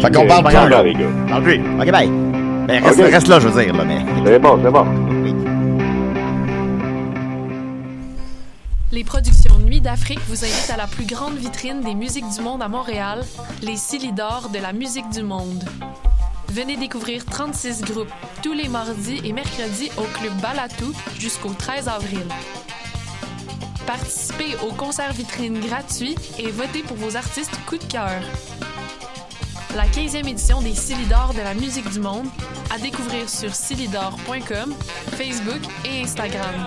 Fait qu'on parle là. les gars. Parle plus. OK, bye. Ben, reste, là, je veux dire, là, mais... C'est bon, c'est bon. Les productions Nuit d'Afrique vous invitent à la plus grande vitrine des musiques du monde à Montréal, les Silidor de la musique du monde. Venez découvrir 36 groupes tous les mardis et mercredis au Club Balatou jusqu'au 13 avril. Participez au concert vitrine gratuit et votez pour vos artistes coup de cœur. La 15e édition des Silidor de la musique du monde à découvrir sur silidor.com, Facebook et Instagram.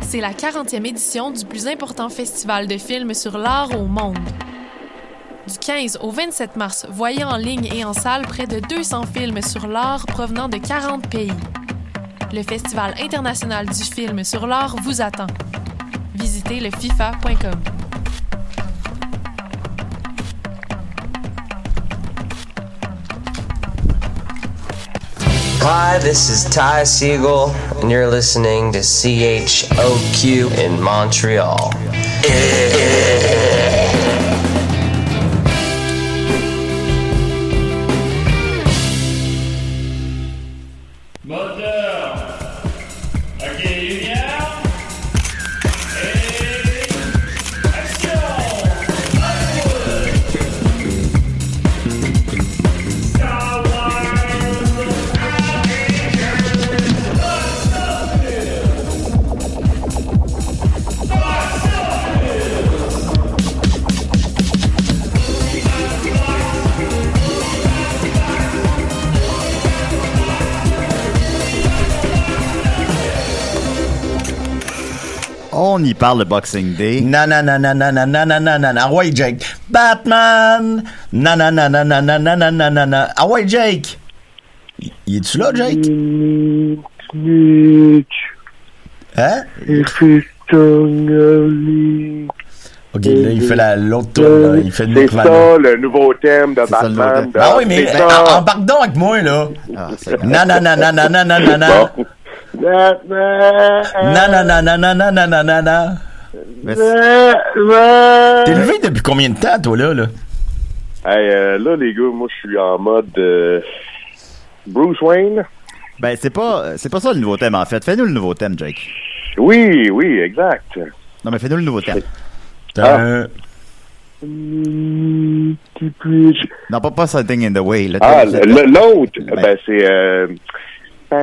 C'est la 40e édition du plus important festival de films sur l'art au monde. Du 15 au 27 mars, voyez en ligne et en salle près de 200 films sur l'art provenant de 40 pays. Le Festival international du film sur l'art vous attend. Visitez le fifa.com. Hi, this is Ty Siegel, and you're listening to CHOQ in Montreal. Moteur. Parle de Boxing Day. Non, non, non, non, non, non, non, non, non, non, non. Ah ouais, Jake. Batman! Non, non, non, non, non, non, non, non, non, non, non. Ah ouais, Jake! Y es-tu là, Jake? Hein? Ok, là, il fait la- l'autre tour, là. Il fait le C'est ça, le nouveau thème de C'est ça, le nouveau Batman. thème. Ah oui, mais C'est euh, embarque donc avec moi, là. Non, non, non, non, non, non, non, non, non. Bon. Batman. Non, non, non, non, non, non, non, non, non, non. Batman. T'es levé depuis combien de temps, toi, là, là? Hey, euh, là, les gars, moi, je suis en mode euh, Bruce Wayne. Ben, c'est pas, c'est pas ça le nouveau thème, en fait. Fais-nous le nouveau thème, Jake. Oui, oui, exact. Non, mais fais-nous le nouveau thème. Euh, Non, pas, pas Something in the Way. Le Ah, thème, l'autre, Ben. ben, c'est... Euh... Bon,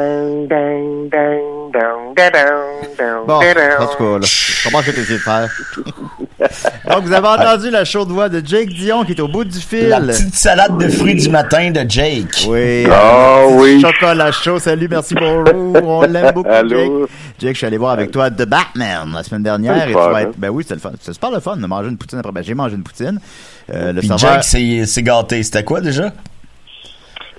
en tout cas, là, comment je vais de faire? Donc, vous avez entendu la chaude voix de Jake Dion qui est au bout du fil. La petite salade de fruits du matin de Jake. Oui. Ah petit oui. Chocolat chaud. Salut, merci, bonjour. On l'aime beaucoup, Jake. Allô? Jake, je suis allé voir avec toi The Batman la semaine dernière. C'est Et tu vas hein? être, ben oui, c'était le fun. C'est super le fun de manger une poutine après. Ben, j'ai mangé une poutine. Euh, le Puis serveur. Jake s'est gâté. C'était quoi, déjà?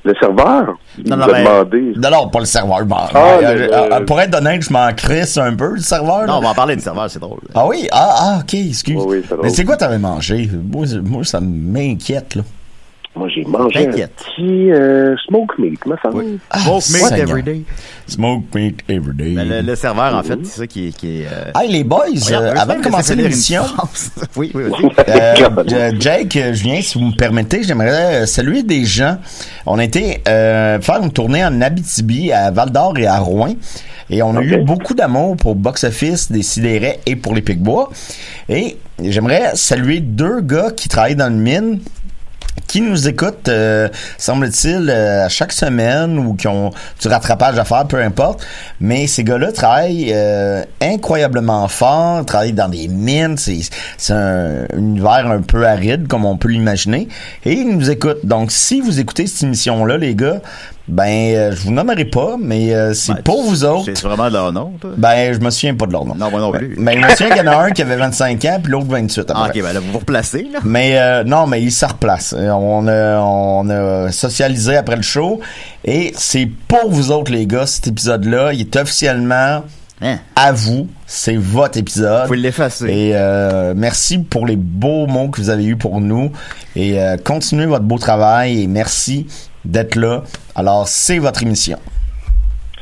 Le serveur? Non, non, mais- demandé. Non, non, pas le serveur. Bon, Ah, euh, le- euh, euh, pour être honnête, je m'en crisse un peu, le serveur. Non, là. on va en parler du serveur, c'est drôle. Ah oui? Ah, ah, ok, excuse. Oui, oui, c'est drôle. Mais c'est quoi t'avais mangé? Moi, moi ça m'inquiète, là. Moi, j'ai mangé un petit euh, smoke meat, me semble. Ah, Smoke meat Seigneur. every day. Smoke meat every day. Ben, le, le serveur, en fait, c'est ça qui est. Qui est euh, Hey, les boys, euh, avant de commencer l'émission, oui, oui. Euh, euh, Jake, Julien, si vous me permettez, j'aimerais saluer des gens. On a été euh, faire une tournée en Abitibi, à Val-d'Or et à Rouen. Et on a eu beaucoup d'amour pour Box Office, des Sidérés et pour les Picbois. Et j'aimerais saluer deux gars qui travaillent dans le mine qui nous écoutent, euh, semble-t-il, euh, à chaque semaine ou qui ont du rattrapage à faire, peu importe. Mais ces gars-là travaillent euh, incroyablement fort, travaillent dans des mines. C'est un univers un peu aride, comme on peut l'imaginer. Et ils nous écoutent. Donc, si vous écoutez cette émission-là, les gars, ben, euh, je vous nommerai pas, mais euh, c'est Ben, pour vous autres. C'est vraiment de leur nom, toi? Ben, je me souviens pas de leur nom. Non, moi non plus. Mais je me souviens qu'il y en a un qui avait 25 ans, puis l'autre 28. à peu Ah, ok, ben là, vous vous replacez, là. Mais euh, non, mais il se replace. Euh, On a, on a socialisé après le show. Et c'est pour vous autres, les gars, cet épisode-là. Il est officiellement Hein? à vous. C'est votre épisode. Faut l'effacer. Et euh, merci pour les beaux mots que vous avez eus pour nous. Et euh, continuez votre beau travail. Et merci d'être là. Alors, c'est votre émission.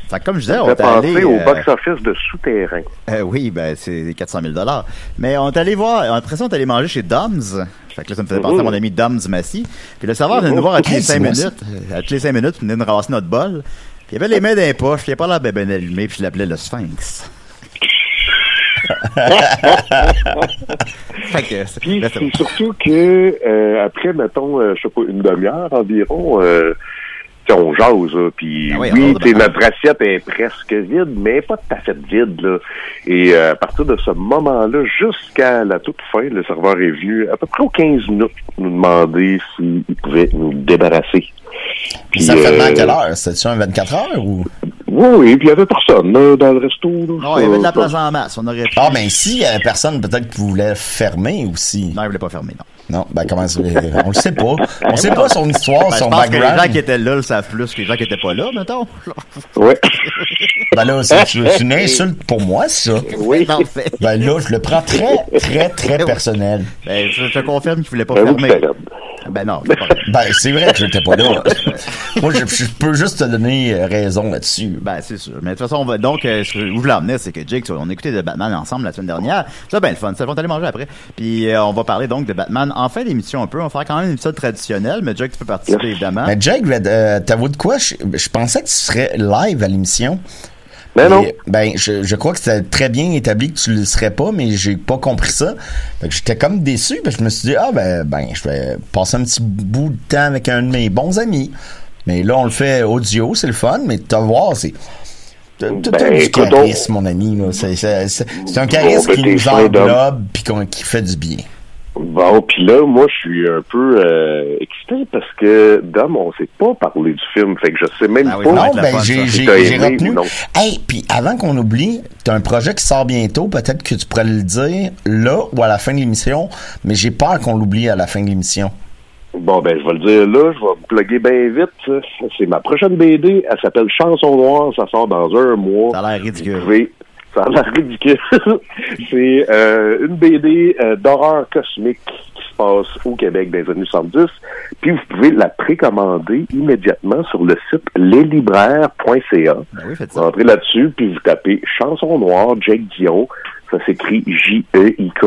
Fait que comme je disais, on est allé... au euh, box-office de souterrain. euh, oui, ben c'est 400 000 dollars. Mais on est allé voir, après ça, on est allé manger chez Dom's. Fait que là, ça me faisait penser à mon ami Dom's Massy. Puis le serveur venait nous voir à toutes les Hey, 5 c'est moi, minutes. euh, À toutes les 5 minutes, il venait nous ramasser notre bol. Puis il avait les mains dans les poches, puis il avait pas l'air ben, ben allumé, puis je l'appelais le Sphinx. c'est- Puis là, c'est- c'est surtout que euh, après, mettons, euh, je sais pas, une demi-heure environ, euh, on jase, là, puis Ah oui, notre assiette est presque vide, mais pas tout à fait vide, là. Et euh, à partir de ce moment-là, jusqu'à la toute fin, le serveur est venu à peu près aux 15 minutes nous demander s'il pouvait nous débarrasser. Puis, ça fait euh, à quelle heure? C'était-tu un 24 heures ou? Oui, oui, puis il y avait personne là, dans le resto. Là, Non, il y avait de la place en masse. On aurait pu... Ah, ben, si, il y avait personne, peut-être qui voulait fermer aussi. Non, il voulait pas fermer, non. Non, ben, comment ça, on le sait pas. On sait pas son histoire, Ben, je son pense que les gens background. qui étaient là le savent plus que les gens qui étaient pas là, mettons. Ouais. Ben là, c'est une insulte pour moi, ça. oui. Ben là, je le prends très, très, très personnel. Ben, je, je te confirme qu'il voulait pas fermer. Ben non, c'est pas vrai. Ben, c'est vrai que j'étais pas là. Moi, je, je peux juste te donner euh, raison là-dessus. Ben, c'est sûr. Mais de toute façon, on va, donc, euh, où je c'est que Jake, on écoutait de Batman ensemble la semaine dernière. Ça, ben, le fun. Ça, on va aller manger après. Puis, euh, on va parler donc de Batman en fin d'émission un peu. On va faire quand même un épisode traditionnel, mais Jake, tu peux participer, évidemment. Mais Jake, euh, t'avoues de quoi? Je, je pensais que tu serais live à l'émission. Mais non. Et, Ben, je, je crois que c'était très bien établi que tu le serais pas, mais j'ai pas compris ça. Fait que j'étais comme déçu, que je me suis dit, ah, ben, ben, je vais passer un petit bout de temps avec un de mes bons amis. Mais là, on le fait audio, c'est le fun, mais te voir, c'est. T'as Ben, du charisme, mon ami. là. C'est un charisme ben, qui nous englobe puis qui fait du bien. Bon, puis là, moi, je suis un peu euh, excité parce que, Dom, on s'est pas parlé du film, fait que je sais même Ah oui, pas. Non, ben j'ai aimé retenu. non? Hey, puis avant qu'on oublie, t'as un projet qui sort bientôt. Peut-être que tu pourrais le dire là ou à la fin de l'émission, mais j'ai peur qu'on l'oublie à la fin de l'émission. Bon, ben, je vais le dire là, je vais me plugger bien vite. C'est ma prochaine BD, elle s'appelle Chanson Noire, ça sort dans un mois. Ça a l'air Vous ridicule. pouvez- Ça a l'air ridicule. C'est euh, une BD euh, d'horreur cosmique qui se passe au Québec dans les années 70. Puis vous pouvez la précommander immédiatement sur le site leslibraires.ca. Ben oui, faites Vous entrez là-dessus, puis vous tapez Chanson Noire, Jake Dion. Ça s'écrit J-E-I-K.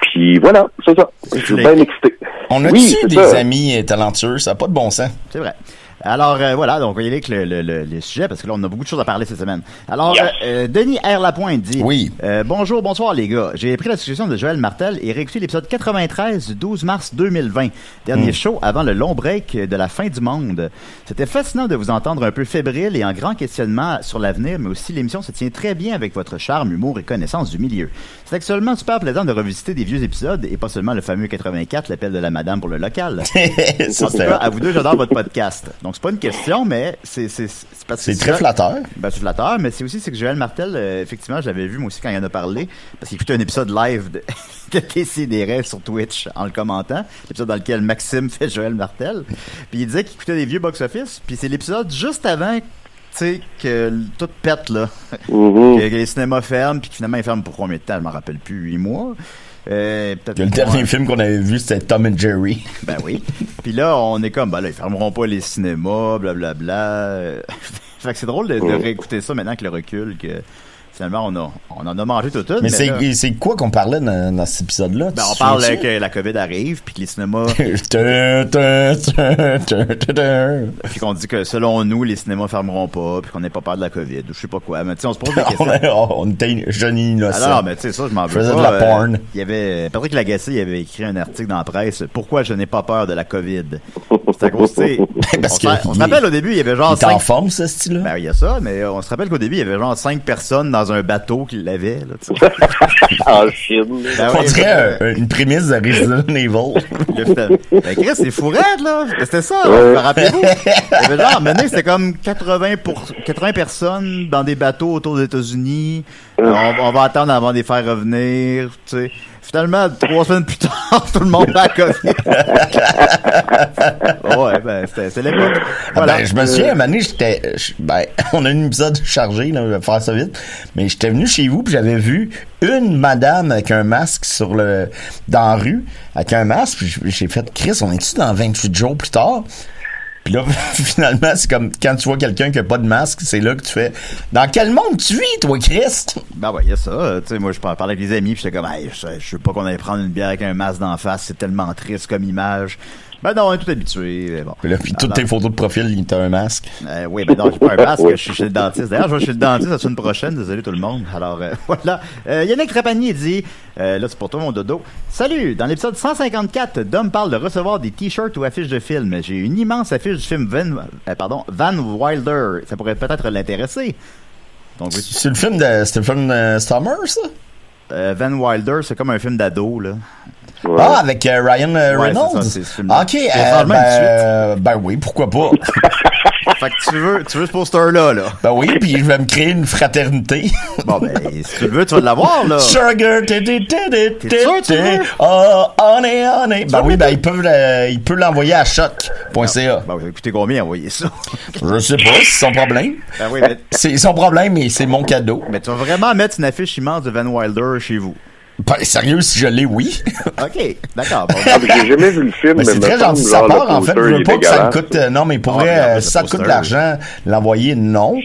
Puis voilà, c'est ça. Je suis bien excité. On a-tu Oui, des ça. amis talentueux? Ça n'a pas de bon sens. C'est vrai. Alors euh, voilà, donc on y aller avec le, le, le, le sujet parce que là on a beaucoup de choses à parler cette semaine. Alors Yes. euh, euh, Denis R Lapointe dit Oui. euh, bonjour, bonsoir les gars. J'ai pris la suggestion de Joël Martel et réécouté l'épisode 93 du 12 mars 2020, dernier show avant le long break de la fin du monde. C'était fascinant de vous entendre un peu fébrile et en grand questionnement sur l'avenir, mais aussi l'émission se tient très bien avec votre charme, humour et connaissance du milieu. C'est actuellement super plaisant de revisiter des vieux épisodes et pas seulement le fameux 84, l'appel de la madame pour le local. ça, En tout c'était- cas, à vous deux, j'adore votre podcast. Donc, c'est pas une question, mais c'est parce que c'est très flatteur. Ben, c'est flatteur, mais c'est aussi c'est que Joël Martel, euh, effectivement, je l'avais vu moi aussi quand il en a parlé, parce qu'il écoutait un épisode live de, de TCDR sur Twitch en le commentant, l'épisode dans lequel Maxime fait Joël Martel. Puis il disait qu'il écoutait des vieux box-office, puis c'est l'épisode juste avant, tu sais, que tout pète là, Mhm. que, que les cinémas ferment, puis que finalement ils ferment pour combien de temps, je m'en rappelle plus, huit mois. Euh, peut-être Le dernier film qu'on avait vu, c'était Tom and Jerry. Ben oui. Puis là, on est comme, ben là, ils fermeront pas les cinémas, blablabla. Euh, fait que c'est drôle de, de réécouter ça maintenant avec le recul que finalement on a on en a mangé toute une. Mais c'est là, c'est quoi qu'on parlait dans, dans cet épisode-là? ben, Tu on parle souviens-tu? que la COVID arrive, puis que les cinémas, puis qu'on dit que selon nous, les cinémas fermeront pas, puis qu'on n'ait pas peur de la COVID, ou je sais pas quoi. Mais tu sais, on se pose des on, questions. a- on était jeunes innocents. Alors, mais tu sais, ça, je m'en veux pas. de la euh, porn. Il y avait, Patrick Lagacé, il avait écrit un article dans la presse, Pourquoi je n'ai pas peur de la COVID? C'est à cause, tu sais, Parce on, se- il- rappelle au début, il y avait Il genre en cinq forme, ce style-là? Ben, il y a ça, mais on se rappelle qu'au début, il y avait genre cinq personnes dans un bateau qui l'avaient, là, tu sais. Ah, Chine. Ben on dirait un- une prémisse de Resident Evil. le. Ben, Chris, c'est fou raide, là. C'était ça, là. rappelez-vous? Genre, maintenant, c'était comme 80 pour, 80 personnes dans des bateaux autour des États-Unis. Euh, On, on va attendre avant de les faire revenir, tu sais. Finalement, trois semaines plus tard, tout le monde a la COVID. ouais, ben, c'était c'était l'époque. Ah Voilà. ben, je me souviens, un moment donné, j'étais, je- ben, on a un épisode chargé, là, on va faire ça vite. Mais j'étais venu chez vous, puis j'avais vu une madame avec un masque sur le, dans la rue, avec un masque, puis j'ai fait, Chris, on est-tu dans 28 jours plus tard? Puis là, finalement, c'est comme quand tu vois quelqu'un qui a pas de masque, c'est là que tu fais Dans quel monde tu vis, toi, Christ? Ben ouais, il y a ça. euh, Tu sais, moi, je parlais avec des amis, puis j'étais comme, hey, je, je sais pas qu'on allait prendre une bière avec un masque d'en face, c'est tellement triste comme image. Ben non, on est tout habitué. mais Bon. Puis là, puis toutes tes photos de profil, il t'a un masque. Euh, oui, ben non, j'ai pas un masque, je suis chez le dentiste. D'ailleurs, je vais chez le dentiste la semaine prochaine, désolé tout le monde. Alors, euh, voilà. Euh, Yannick Trapanier dit, là c'est pour toi mon dodo, Salut, dans l'épisode 154, Dom parle de recevoir des t-shirts ou affiches de films. J'ai une immense affiche du film Van, pardon, Van Wilder. Ça pourrait peut-être l'intéresser. C'est le film de. Le film de ça? Euh, Van Wilder, c'est comme un film d'ado, là. Ouais. Ah, avec euh, Ryan euh, Ouais, Reynolds? ça, ok, euh, ben, ben oui, pourquoi pas? Fait que tu veux, tu veux ce poster-là, là. ben oui, puis je vais me créer une fraternité. Bon, ben, si tu le veux, tu vas l'avoir, là. Sugar, T'es sûr tu veux? Oh, honey, honey. Ben sûr oui, que ben il peut, le- il peut l'envoyer à choc.ca. Ben, vous écoutez combien envoyer ça? Je sais pas, c'est son problème. Ben oui, mais, C'est son problème et c'est mon cadeau. mais tu vas vraiment mettre une affiche immense de Van Wilder chez vous. Ben, sérieux, si je l'ai, oui. OK, d'accord. Bon, Ah, J'ai jamais vu le film. Ben, c'est très gentil de sa genre, le part, en fait. Je veux pas que ça me coûte, euh, non, mais pour Ah, vrai, regarde, euh, si ça te coûte l'argent, l'envoyer, non.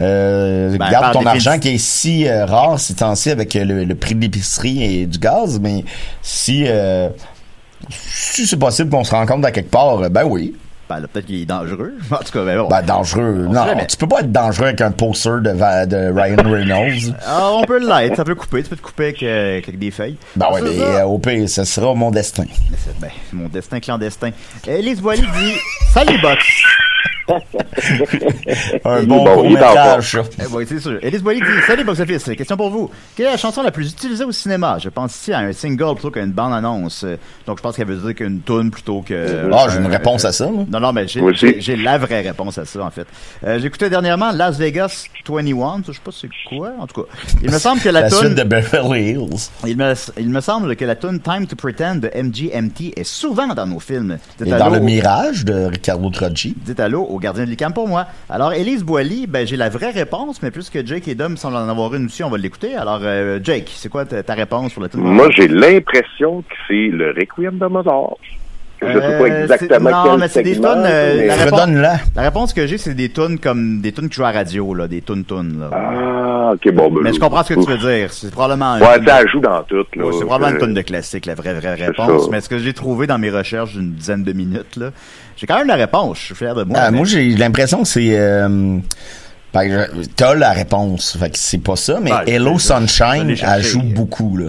Euh, Ben, garde ton argent qui est si euh, rare ces temps-ci avec euh, le, le prix de l'épicerie et du gaz, mais si, euh, si c'est possible qu'on se rencontre à quelque part, ben oui. Ben, là, peut-être qu'il est dangereux. En tout cas, ben bon. Ben, dangereux. On Non, jamais. tu peux pas être dangereux avec un poster de, Ryan Reynolds. Ah, on peut l'être. Ça peut couper. Tu peux te couper avec, euh, avec des feuilles. ben ouais, mais euh, au pire, ce sera mon destin. ben, mon destin clandestin. Élise Boily dit Salut, Box. Un bon bon, court-métrage, ça. Eh ben, c'est sûr. Élise Boily dit Salut, Box Office. Question pour vous. Quelle est la chanson la plus utilisée au cinéma? Je pense ici à un single plutôt qu'à une bande-annonce. Euh, Donc, je pense qu'elle veut dire qu'une tune plutôt que. Ah, j'ai une un- réponse à ça, moi. Non, non, mais j'ai, la vraie réponse à ça, en fait. Euh, j'ai écouté dernièrement Las Vegas 21. Je sais pas c'est quoi, en tout cas. Il me semble que la, La tune, de Beverly Hills. il me, il me semble que la tune Time to Pretend de MGMT est souvent dans nos films. Dites Et dans le Mirage de Ricardo Troggi. Dites allô au gardien de l'ICAM pour moi. Alors, Élise Boily, ben, j'ai la vraie réponse, mais puisque Jake et Dom semblent en avoir une aussi, on va l'écouter. Alors, euh, Jake, c'est quoi ta, ta réponse pour la tune Moi, j'ai l'impression que c'est le Requiem de Mozart. Je sais pas Euh, exactement c'est- non, quel mais c'est des tonnes, euh, mais- la réponse-. La réponse que j'ai, c'est des tunes comme des tunes qui jouent à la radio, là, des tunes tunes, là. Ah, ok, bon, ben, Mais je comprends ce que tu veux dire. C'est probablement un Ouais, ça de- joue dans tout, là. Ouais, c'est probablement une tonne de classique, la vraie, vraie réponse. ça. Mais ce que j'ai trouvé dans mes recherches d'une dizaine de minutes, là, j'ai quand même la réponse. Je suis fier de moi. Ah, mais- moi, j'ai l'impression que c'est. Euh, ben, t'as la réponse. Fait que c'est pas ça, mais Hello Sunshine, elle joue beaucoup, là.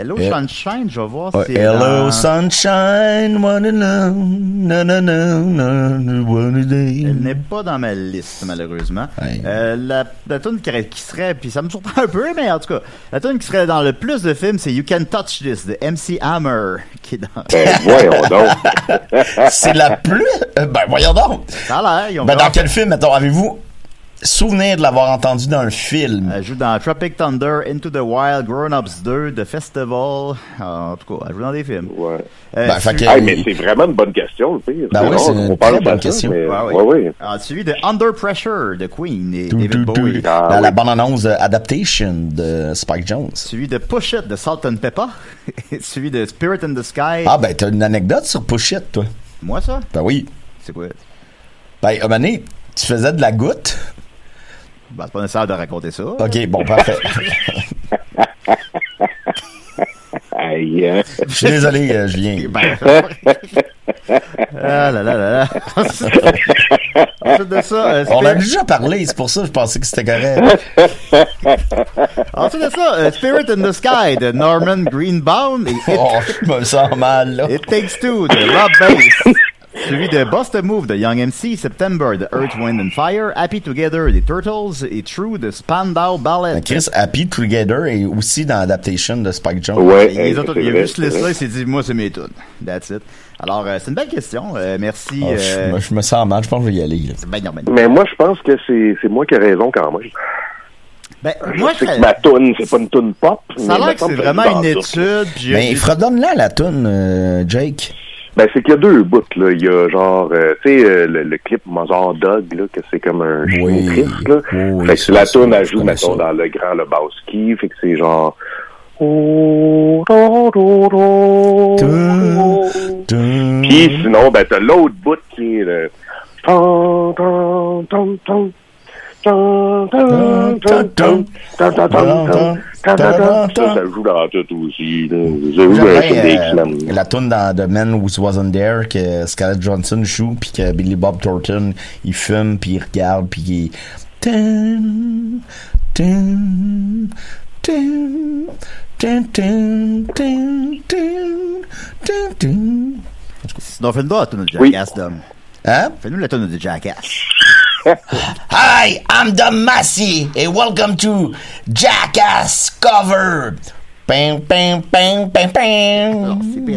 Hello Euh, Sunshine, je vais voir Ouais, si c'est Hello dans- Sunshine, one alone, na na na na, one day. Elle n'est pas dans ma liste, malheureusement. Ouais. Euh, la la tune qui, qui serait, puis ça me surprend un peu, mais en tout cas, la tune qui serait dans le plus de films, c'est You Can Touch This de MC Hammer, qui est dans... Ben, voyons donc. C'est la plus. euh, Ben, voyons donc. Ça a l'air, ils ont Ben, dans quel film, attends, avez-vous souvenir de l'avoir entendu dans un film? Elle joue dans Tropic Thunder, Into the Wild, Grown Ups 2, The Festival. En tout cas, elle joue dans des films. Ouais. Euh, Ben, suivi- Hey, mais c'est vraiment une bonne question, le pire. Ben oui, c'est une très bonne ça, question. mais, Ouais, ouais. ouais, ouais. Ah, suivi de Under Pressure de Queen et Tout, David tout, tout. Bowie. Ah, Dans la oui. bande-annonce euh, Adaptation de Spike Jones. Suivi de Push It de Salt and Pepper. suivi de Spirit in the Sky. Ah, ben, t'as une anecdote sur Push It, toi? Moi, ça? Ben oui. C'est quoi? Ben, à un moment donné, tu faisais de la goutte. Ben, c'est pas nécessaire de raconter ça. OK, bon, parfait. Aïe, hein. Je suis désolé, euh, Julien. Ben, ah là là là là. Ensuite de ça, euh, On a déjà parlé, c'est pour ça que je pensais que c'était correct. ensuite de ça, euh, Spirit in the Sky de Norman Greenbaum et It, Oh, je me sens mal, là. It Takes Two de Rob Bass. Suivi de Bust a Move de Young MC, September de Earth, Wind and Fire, Happy Together des Turtles et True de Spandau Ballet. Ben, Chris, Happy Together est aussi dans Adaptation de Spike Jones. Ouais, Et les autres, c'est il a vu ce liste-là, vrai. il s'est dit, moi, c'est mes tunes. That's it. Alors, euh, c'est une belle question. Euh, merci. Oh, je, euh, me, je me sens mal, je pense que je vais y aller. là. ben non, ben non. Mais moi, je pense que c'est c'est moi qui ai raison quand même. Ben, moi, je sais je- que ma toune, c'est pas une toune pop. ça a mais l'air que c'est vraiment une étude. Mais fredonne-la la toune, euh, Jake. Ben, c'est qu'il y a deux bouts, là. Il y a genre, euh, tu sais, euh, le, le clip Mozart Dog, là, que c'est comme un chien Oui. triste, là. Oui, fait que ça, la ça, toune, elle joue, mettons, dans le grand Lebowski. Fait que c'est genre... Puis sinon, ben, t'as l'autre bout qui est le... Ça, dans La tune euh, dans The Man Who Wasn't There que Scarlett Johnson joue, puis que Billy Bob Thornton, il fume, puis il regarde, puis il... Fais-nous la tonne de Jackass, Dom. Hein? Fais-nous la tonne de Jackass. Hi, I'm the Massey, and welcome to Jackass Covered. Bang, bang, bang, bang, bang. bang,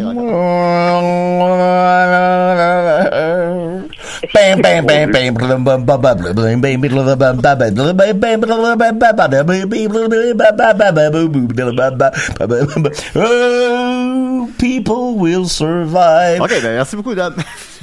People will survive. Ok, ben merci beaucoup, Dom.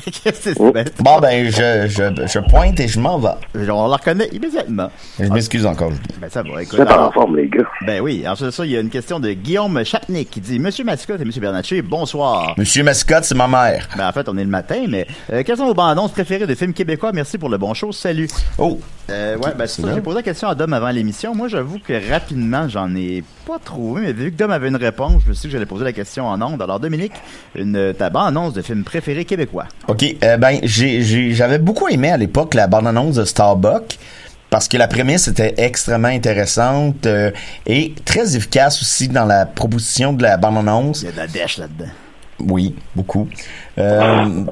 Qu'est-ce que Oh. c'est? Ben, Bon, ben, je, je, je pointe et je m'en vais. on la reconnaît immédiatement. Je m'excuse encore. Ben ça va, écoute. Êtes en alors- forme, les gars. Ben oui, ensuite de ça, il y a une question de Guillaume Chapnik qui dit Monsieur Mascotte et Monsieur Bernatchez, bonsoir. Monsieur Mascotte, c'est ma mère. Ben en fait, on est le matin, mais euh, quelles sont vos bandes annonces préférées de films québécois? Merci pour le bon show, salut. Oh, Euh, ouais, ben c'est ça, j'ai posé la question à Dom avant l'émission. Moi, j'avoue que rapidement, j'en ai pas trouvé, mais vu que Dom avait une réponse, je me suis dit que j'allais poser la question en ondes. Alors, Dominique, une, ta bande annonce de film préféré québécois. OK. euh, ben, j'avais beaucoup aimé à l'époque la bande-annonce de Starbucks parce que la prémisse était extrêmement intéressante euh, et très efficace aussi dans la proposition de la bande-annonce. Il y a de la dèche là-dedans. Oui, beaucoup. Euh,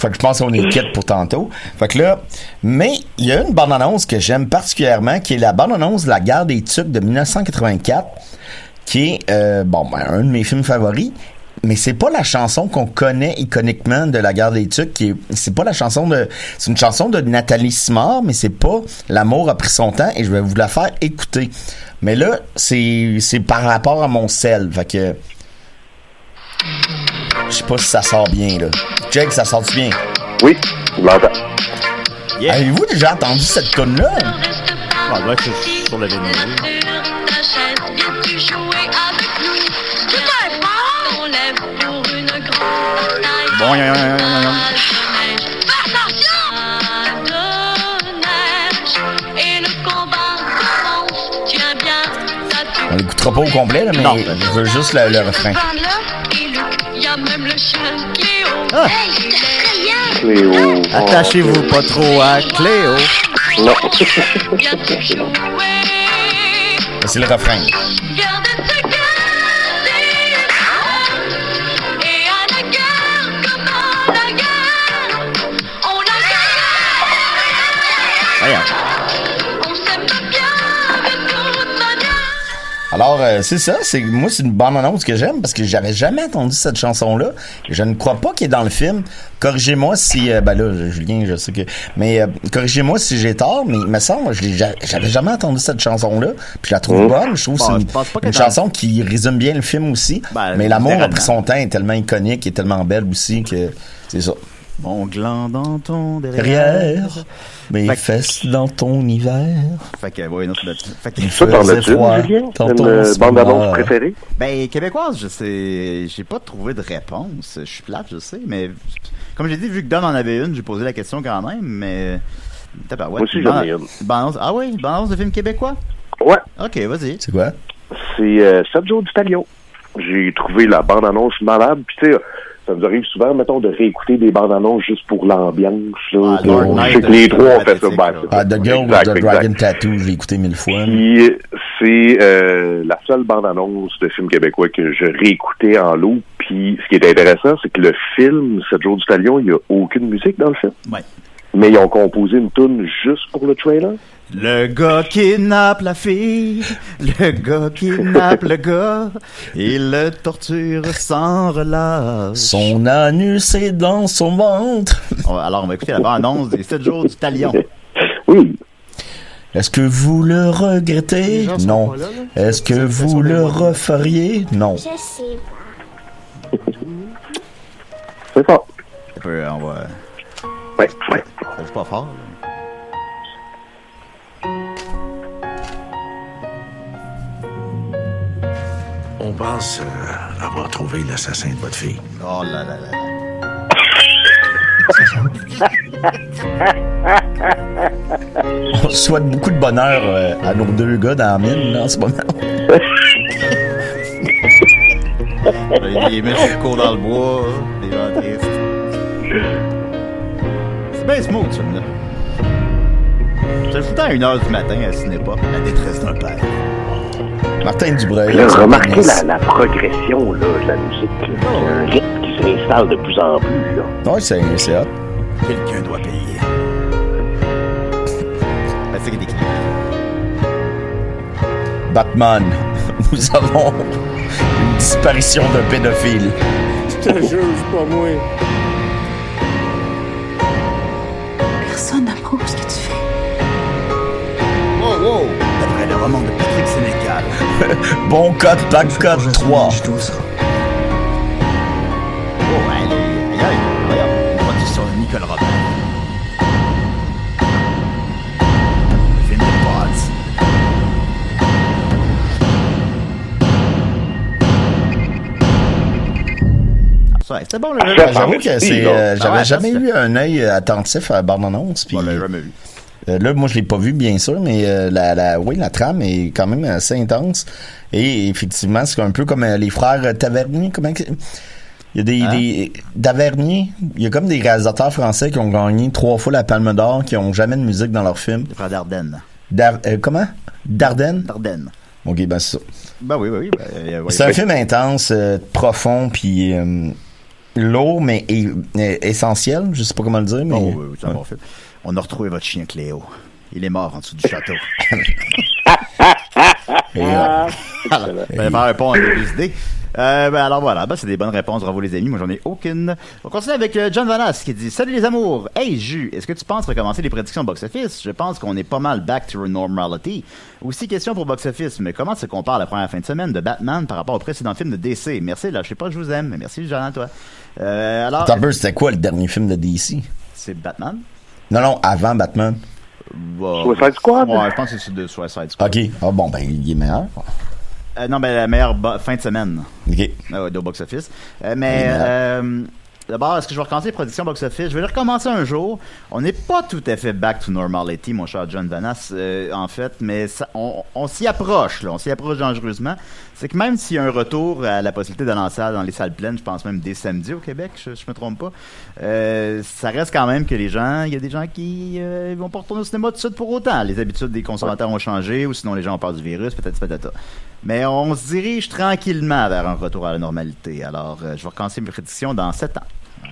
fait que je pense qu'on est quitte pour tantôt. Fait que là, mais il y a une bande-annonce que j'aime particulièrement, qui est la bande-annonce de la guerre des Tucs de 1984, qui est, euh, bon, ben, un de mes films favoris. Mais c'est pas la chanson qu'on connaît iconiquement de la guerre des Tucs. Qui est, c'est pas la chanson de, c'est une chanson de Nathalie Simard, mais c'est pas l'amour a pris son temps et je vais vous la faire écouter. Mais là, c'est, c'est par rapport à mon sel. Fait que, je sais pas si ça sort bien, là. Jake, ça sort bien? Oui, je l'entends. Yeah. Avez-vous déjà entendu cette tune-là? Ah, ouais, c'est sur le vinyle. Bon, y a- y a- y a- y a- y a- On l'écoutera pas au complet, là, mais Non. je veux juste le, le refrain. Cléo. Attachez-vous pas trop à Cléo. Non. C'est le refrain. Alors, euh, c'est ça. C'est moi, c'est une bande annonce que j'aime parce que j'avais jamais entendu cette chanson-là. Je ne crois pas qu'elle est dans le film. Corrigez-moi si, euh, ben là, Julien, je sais que, mais euh, corrigez-moi si j'ai tort. Mais il me semble, j'avais jamais entendu cette chanson-là. Puis je la trouve Oh. bonne. Je trouve que Bon, c'est une, chanson qui résume bien le film aussi. Ben, mais l'amour a pris son temps, est tellement iconique et tellement belle aussi que c'est ça. Mon gland dans ton derrière. Derrière, mes Fait que- fesses dans ton hiver. Fait que, ouais, non, c'est fait que, Ça, t'en as Julien? Une euh, bande-annonce préférée? Ben, québécoise, je sais, j'ai pas trouvé de réponse. Je suis plate, je sais, mais comme j'ai dit, vu que Dom en avait une, j'ai posé la question quand même, mais. Tabarouette. Moi aussi, j'en ai une. bande-annonce- Ah oui, bande-annonce de film québécois? Ouais. Ok, vas-y. C'est quoi? C'est euh, Sergio Di Stalio. J'ai trouvé la bande-annonce malade. Puis, tu sais, ça nous arrive souvent, mettons, de réécouter des bandes-annonces juste pour l'ambiance. là. Ah, je sais que les trois ont fait ça. Ben, Ah, The Girl Exact, with the exact. Dragon Tattoo, je l'ai écouté mille fois. Puis, c'est euh, la seule bande-annonce de film québécois que je réécoutais en lot. Puis, ce qui est intéressant, c'est que le film, Sergio Di Stalio, il n'y a aucune musique dans le film. Ouais. Mais ils ont composé une tune juste pour le trailer. Le gars kidnappe la fille, le gars kidnappe le gars, il le torture sans relâche. Son anus est dans son ventre. Alors, on va écouter la bande-annonce des 7 jours du talion. Oui. Est-ce que vous le regrettez? Non. pas. Est-ce que vous le referiez? Non. Je sais C'est fort. Un peu, on va. Ouais, ouais. Joue pas fort. là. Pense euh, avoir trouvé l'assassin de votre fille. Oh là là là. On souhaite beaucoup de bonheur euh, à nos deux gars dans la mine là, en ce moment. Il met sur le cours dans le bois, des gens tristes. C'est bien smooth, ce film-là. C'est tout le temps à 1h du matin à Cinépa, la détresse d'un père. Martin Dubreuil. Là, remarquez la, la progression là, de la musique. un rythme qui s'installe de plus en plus. Là. Ouais, c'est hot. Quelqu'un doit payer. Ben, c'est des clips. Batman. Nous avons une disparition d'un pédophile. Je te juge pas, moi. Personne n'approuve ce que tu fais. Wow, wow! D'après le roman de Patrick. Bon code, bad code 3. Oh, aïe, aïe, aïe, voyons. Une production de Nicole Robert. Le film de Pods. Ça, c'était bon, le J'avoue que c'est. euh, Ah J'avais ouais, jamais eu un œil attentif à Bande-Annonce. puis, On l'a jamais vu. Euh, là, moi, je l'ai pas vu, bien sûr, mais euh, la, la, oui, la trame est quand même assez intense. Et effectivement, c'est un peu comme euh, les frères Tavernier. Comment Il y a des, Hein? des Tavernier. Il y a comme des réalisateurs français qui ont gagné trois fois la Palme d'Or, qui ont jamais de musique dans leur film. Les frères Dardenne. Dar- euh, comment? Dardenne? Dardenne. Ok, ben c'est ça. Ben oui, oui, oui. Ben, oui. C'est un film intense, euh, profond, puis euh, lourd, mais essentiel. Je sais pas comment le dire, mais. Oh, oui, oui, c'est un bon film. On a retrouvé votre chien Cléo. Il est mort en dessous du château. Et, euh, Ben, faire un pont avec des idées. Euh, ben, alors voilà, ben, c'est des bonnes réponses. Bravo les amis, moi j'en ai aucune. On continue avec euh, John Vanas qui dit Salut les amours. Hey Jus, est-ce que tu penses recommencer les prédictions box-office? Je pense qu'on est pas mal back to normality. Aussi question pour box-office, mais comment se compare la première fin de semaine de Batman par rapport au précédent film de DC Merci, là, je sais pas, je vous aime, mais merci Jean, toi. Euh, alors, Attends un peu, c'était quoi le dernier film de DC c'est Batman Non, non, avant Batman. Wow. Suicide Squad? Ouais, je pense que c'est de Suicide Squad. Ok. Ah bon, ben, il est meilleur. Euh, non, ben la meilleure fin de semaine. Ok. Ah ouais, de box-office. Euh, mais euh, d'abord, est-ce que je vais recommencer les productions box-office? Je vais les recommencer un jour. On n'est pas tout à fait back to normality, mon cher John Vanas, euh, en fait, mais on, on s'y approche, là. On s'y approche dangereusement. C'est que même s'il y a un retour à la possibilité d'aller en salle dans les salles pleines, je pense même dès samedi au Québec, je, je me trompe pas, euh, ça reste quand même que les gens, il y a des gens qui euh, vont pas retourner au cinéma tout de suite pour autant. Les habitudes des consommateurs ont changé, ou sinon les gens ont peur du virus, peut-être patata. Mais on se dirige tranquillement vers un retour à la normalité. Alors, euh, je vais recommencer mes prédictions dans 7 ans.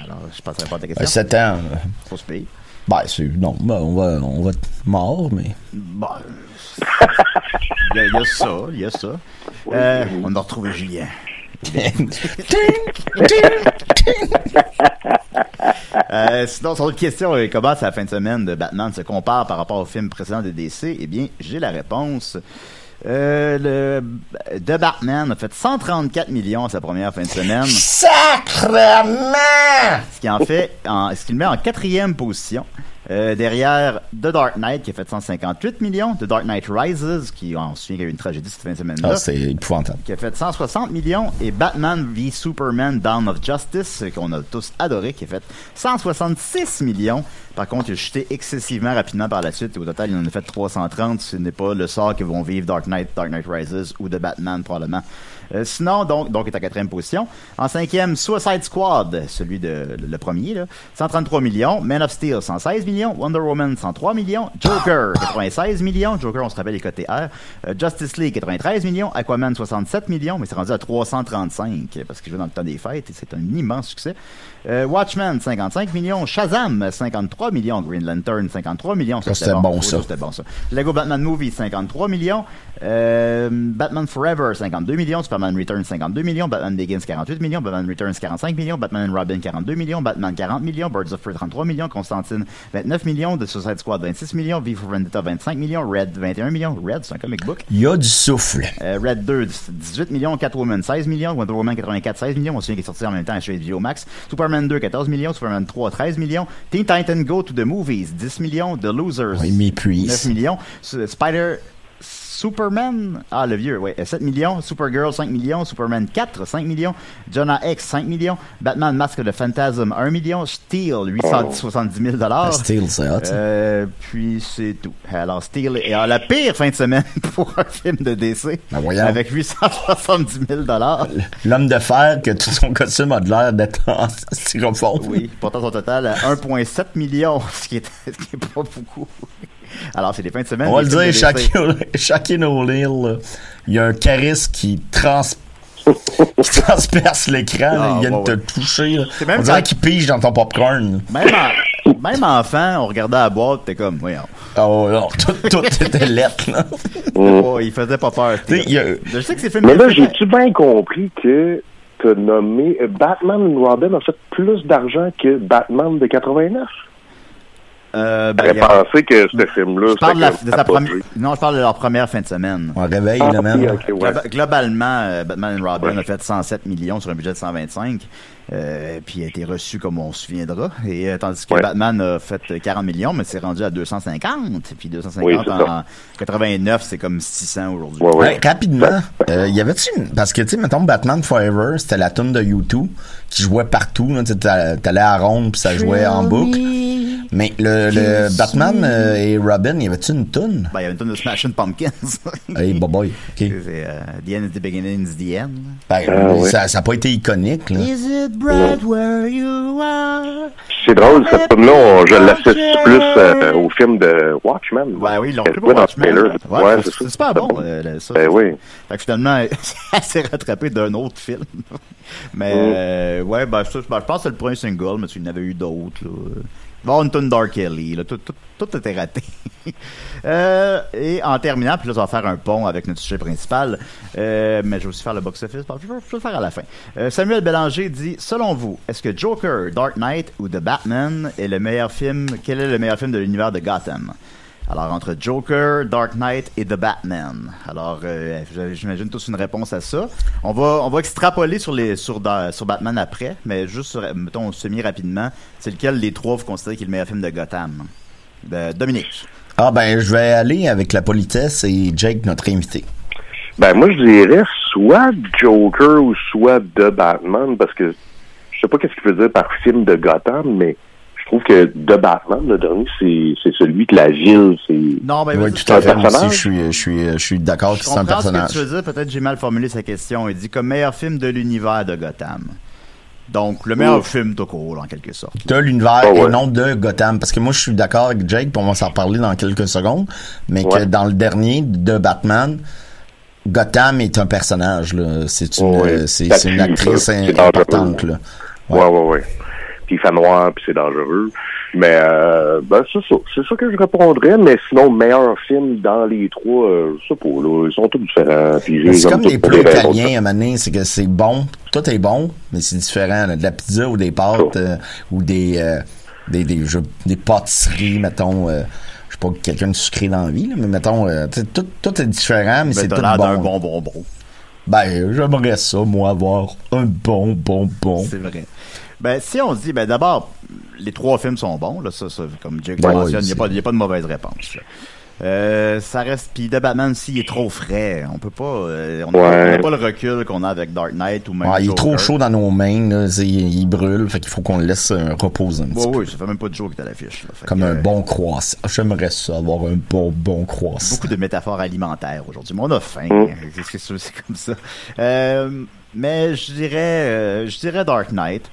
Alors, je passerai pas à ta Euh, question. 7 ans. euh, Faut se payer. Ben, c'est. Non, ben, on va, on va être mort, mais. Bon. Il y, a- il y a ça, il y a ça. Euh, on a retrouvé Julien. Euh, sinon, sur l'autre question, euh, comment c'est la fin de semaine de Batman se compare par rapport au film précédent de DC? Eh bien, j'ai la réponse. Euh, le The Batman a fait 134 millions sa première fin de semaine, Sacrement! ce qui en fait, en, ce qui le met en quatrième position. Euh, derrière The Dark Knight qui a fait 158 millions, The Dark Knight Rises qui on se souvient qu'il y a eu une tragédie cette fin de semaine-là Ah, c'est épouvantable. qui a fait 160 millions, et Batman v Superman Dawn of Justice, euh, qu'on a tous adoré, qui a fait 166 millions. Par contre, il a chuté excessivement rapidement par la suite, et au total, il en a fait 330. Ce n'est pas le sort que vont vivre Dark Knight, Dark Knight Rises ou The Batman, probablement. Euh, sinon, donc, donc, il est en quatrième position. En cinquième, Suicide Squad, celui de le, premier, là, 133 millions. Man of Steel, 116 millions. Wonder Woman, 103 millions. Joker, 96 millions. Joker, on se rappelle les côtés R. Euh, Justice League, 93 millions. Aquaman, 67 millions, mais c'est rendu à 335 parce qu'il joue dans le temps des fêtes et c'est un immense succès. Euh, Watchmen, 55 millions. Shazam, 53 millions. Green Lantern, 53 millions. C'était bon, ça. C'était bon, ça. Lego Batman Movie, 53 millions. Batman Forever, 52 millions. Superman Returns, 52 millions. Batman Begins, 48 millions. Batman Returns, 45 millions. Batman and Robin, 42 millions. Batman, 40 millions. Birds of Prey, 33 millions. Constantine, 29 millions. The Suicide Squad, 26 millions. V for Vendetta, 25 millions. Red, 21 millions. Red, c'est un comic book. Il y a du souffle. Euh, Red 2, 18 millions. Catwoman, 16 millions. Wonder Woman, 84, 16 millions. On se souvient qu'il est sorti en même temps chez HBO Max. Superman 2, 14 millions. Superman 3, 13 millions. Teen Titan Go to the Movies, 10 millions. The Losers, Oui, méprise. 9 millions. Spider... Superman, ah le vieux, ouais, 7 millions, Supergirl 5 millions, Superman 4 5 millions, Jonah X 5 millions, Batman Masque de Phantasm 1 million, Steel 870 000 dollars. Ah, Steel, c'est hot. Euh, puis c'est tout. Alors Steel est à la pire fin de semaine pour un film de DC Ben avec 870 000 dollars. L'homme de fer que tout son costume a de l'air d'être en styrofoam. Oui, portant son total à 1,7 million, ce qui est, ce qui est pas beaucoup. Alors, c'est des fins de semaine. On va le dire. Shaquille Shaquille O'Neal, il y a un charisme qui, trans... qui transperce l'écran. Ah, il vient ouais, de te toucher. même On dirait quand- qu'il pige dans ton popcorn. Même, en- même enfant, on regardait la boîte, t'es comme, voyons. Oh non, tout, tout était lettre. Là. Oh, il faisait pas peur. Y a- Je sais que c'est film Mais là, j'ai-tu bien compris que t'as nommé euh, Batman Robin a fait plus d'argent que Batman de 89? Euh, ben, il a- pensé que ce film-là, je parle de, la- de sa première. Non, je parle de leur première fin de semaine. On réveille, Ah, là, même. ok, ok, ouais. Globa- Globalement, euh, Batman and Robin Ouais. a fait 107 millions sur un budget de 125, euh, puis a été reçu comme on se souviendra. Et euh, tandis que Ouais. Batman a fait 40 millions, mais c'est rendu à 250. Puis 250 Oui, c'est en ça. 89, c'est comme 600 aujourd'hui. Ouais, ouais. Ouais, rapidement, euh, y avait-tu une... Parce que, tu sais, mettons, Batman Forever, c'était la tune de U2 qui jouait partout. là. Tu sais, t'a- T'allais à ronde puis ça jouait en boucle. Mais le, le Batman euh, et Robin, y avait-tu une tune? Ben, il y a une tonne de Smashing Pumpkins. Hey, bye bye. OK. C'est euh, The end is the beginning is the end. Ben, Ah, ça n'a pas été iconique, là. Is it bright where you are? C'est drôle, cette on- je l'associe plus euh, au film de Watchmen. Ouais, oui, ils l'ont pris pour dans Watchmen. Ouais, Ouais, c'est ça. super bon, le- ça. Ben oui. Fait que finalement, elle s'est rattrapée d'un autre film. mais, Mm. euh, ouais, ben, ça, ben, je pense que c'est le premier single, mais il y en avait eu d'autres, là. Avoir une tonne Dark. Tout, tout, tout était raté. Euh, et en terminant, puis là, ça va faire un pont avec notre sujet principal. Euh, mais je vais aussi faire le box-office. Je vais le faire à la fin. Euh, Samuel Bélanger dit Selon vous, est-ce que Joker, Dark Knight ou The Batman est le meilleur film Quel est le meilleur film de l'univers de Gotham? Alors, entre Joker, Dark Knight et The Batman. Alors, euh, j'imagine tous une réponse à ça. On va, on va extrapoler sur, les, sur, sur Batman après, mais juste, sur- mettons, semi-rapidement, c'est lequel des trois vous considérez qui est le meilleur film de Gotham? De Dominique. Ah, ben, je vais aller avec la politesse et Jake, notre invité. Ben, moi, je dirais soit Joker ou soit The Batman, parce que je sais pas qu'est-ce qu'il veut dire par film de Gotham, mais trouve que The Batman, le dernier, c'est celui que la ville, c'est... Non, ben, Oui, tout à fait. aussi, personnage? je suis, je suis, je suis d'accord que Je c'est un comprends ce que personnage. tu veux dire. Peut-être j'ai mal formulé sa question. Il dit comme meilleur film de l'univers de Gotham. Donc, le meilleur Ouh. film tout court, en quelque sorte. de l'univers Ah ouais. et non de Gotham. Parce que moi, je suis d'accord avec Jake, puis on va s'en reparler dans quelques secondes, mais que dans le dernier de Batman, Gotham est un personnage. C'est une, Ouais, euh, c'est une actrice importante. Là. Ouais, ouais, ouais. Il fait noir, puis c'est dangereux. Mais euh, ben c'est ça. C'est ça que je répondrais. Mais sinon, meilleur film dans les trois, euh, je sais pas, là. Ils sont tous différents. C'est comme les plats italiens à un moment donné, c'est que c'est bon, tout est bon, mais c'est différent. là. De la pizza ou des pâtes euh, ou des, euh, des, des, je- des pâtisseries, mettons. euh, je sais pas quelqu'un de sucré dans la vie, là, mais mettons, euh, tout, tout est différent, mais c'est tout l'air d'un bon. bon bonbon. Ben, j'aimerais ça, moi, avoir un bon bonbon. C'est vrai. Ben, si on se dit, ben, d'abord, les trois films sont bons, là, ça, ça comme Jake Ben mentionne, il n'y a, pas- y a pas de mauvaise réponse. là. Euh, ça reste, puis The Batman aussi, il est trop frais. On peut pas, euh, on n'a Ouais. pas le recul qu'on a avec Dark Knight ou même Ouais, il est trop chaud dans nos mains, là, il, il brûle, fait qu'il faut qu'on le laisse euh, reposer un petit Ouais, peu. oui, ça fait même pas de joke à l'affiche. Comme que, un bon croissant. J'aimerais ça, avoir un bon, bon croissant. Beaucoup de métaphores alimentaires aujourd'hui. Mais on a faim. Mm. C'est- comme ça. Mais je dirais, je dirais Dark Knight.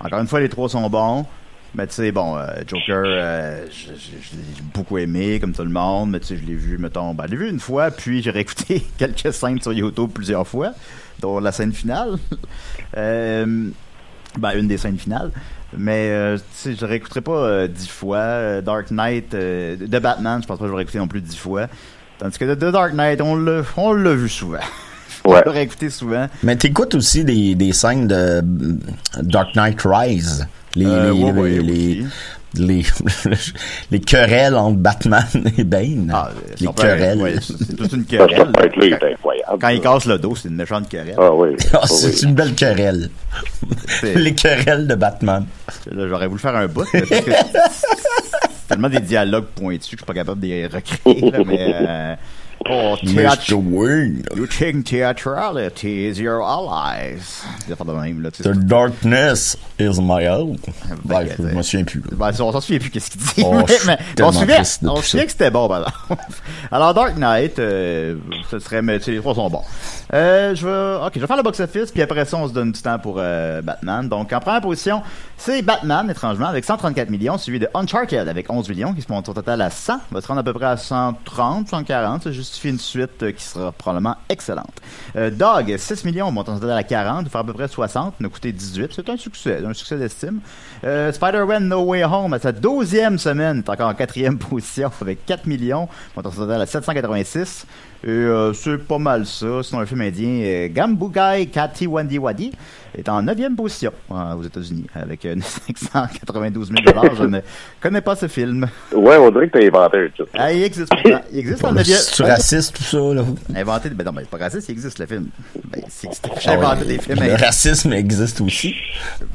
Encore une fois, les trois sont bons. Mais tu sais, bon, euh, Joker, euh, je, je- je l'ai beaucoup aimé, comme tout le monde. Mais tu sais, je l'ai vu, mettons, ben, je l'ai vu une fois, puis j'ai réécouté quelques scènes sur YouTube plusieurs fois, dont la scène finale. euh, ben, une des scènes finales. Mais, euh, tu sais, je réécouterai pas euh, dix fois. Euh, Dark Knight, de Batman, je pense pas que je vais réécouter non plus dix fois. Tandis que de, de Dark Knight, on l'a vu souvent. on Ouais. l'a réécouté souvent. Mais t'écoutes aussi des, des scènes de euh, Dark Knight Rise. Les, Euh, les, ouais, ouais, les, les, les querelles entre Batman et Bane. Ah, les son père, querelles. ouais, c'est toute une querelle. ça être incroyable. Quand il casse le dos, c'est une méchante querelle. Ah oui. Ah, c'est oui. une belle querelle. Les querelles de Batman. J'aurais voulu faire un bout, c'est tellement des dialogues pointus que je suis pas capable de les recréer. là, mais euh, Oh, Mr. Wayne. You think theatrality is your allies? De même, là. The darkness is my help. Ben, je me souviens plus. Ben, on s'en souvient plus qu'est-ce qu'il dit. Oh, mais, mais on se souvient, on que c'était bon, par exemple. Alors, Dark Knight, euh, ce serait, mais les trois sont bons. Euh, je vais, ok, je vais faire le box-office, puis après ça, on se donne du temps pour euh, Batman. Donc, en première position, c'est Batman, étrangement, avec 134 millions, suivi de Uncharted avec 11 millions, qui se monte au total à 100. Va se rendre à peu près à 130, 140. Ça justifie une suite euh, qui sera probablement excellente. Euh, Dog, 6 millions, montant total à 40, faire à peu près 60, nous coûté 18. C'est un succès, un succès d'estime. Euh, Spider-Man No Way Home, à sa 12e semaine, est encore en quatrième position avec 4 millions, montant total à 786. Et c'est pas mal ça. Sinon, un film indien, Gambugai Kati Wandi Wadi, est en 9e position euh, aux États-Unis avec euh, 592 000 Je ne connais pas ce film. Ouais, on dirait que t'as inventé un. Ah, il existe. Il existe en 9e. C'est raciste, tout ça, là? Inventé. Ben non, ben, c'est pas raciste, il existe le film. Ben, c'est Ah J'ai inventé des films. Le racisme existe aussi.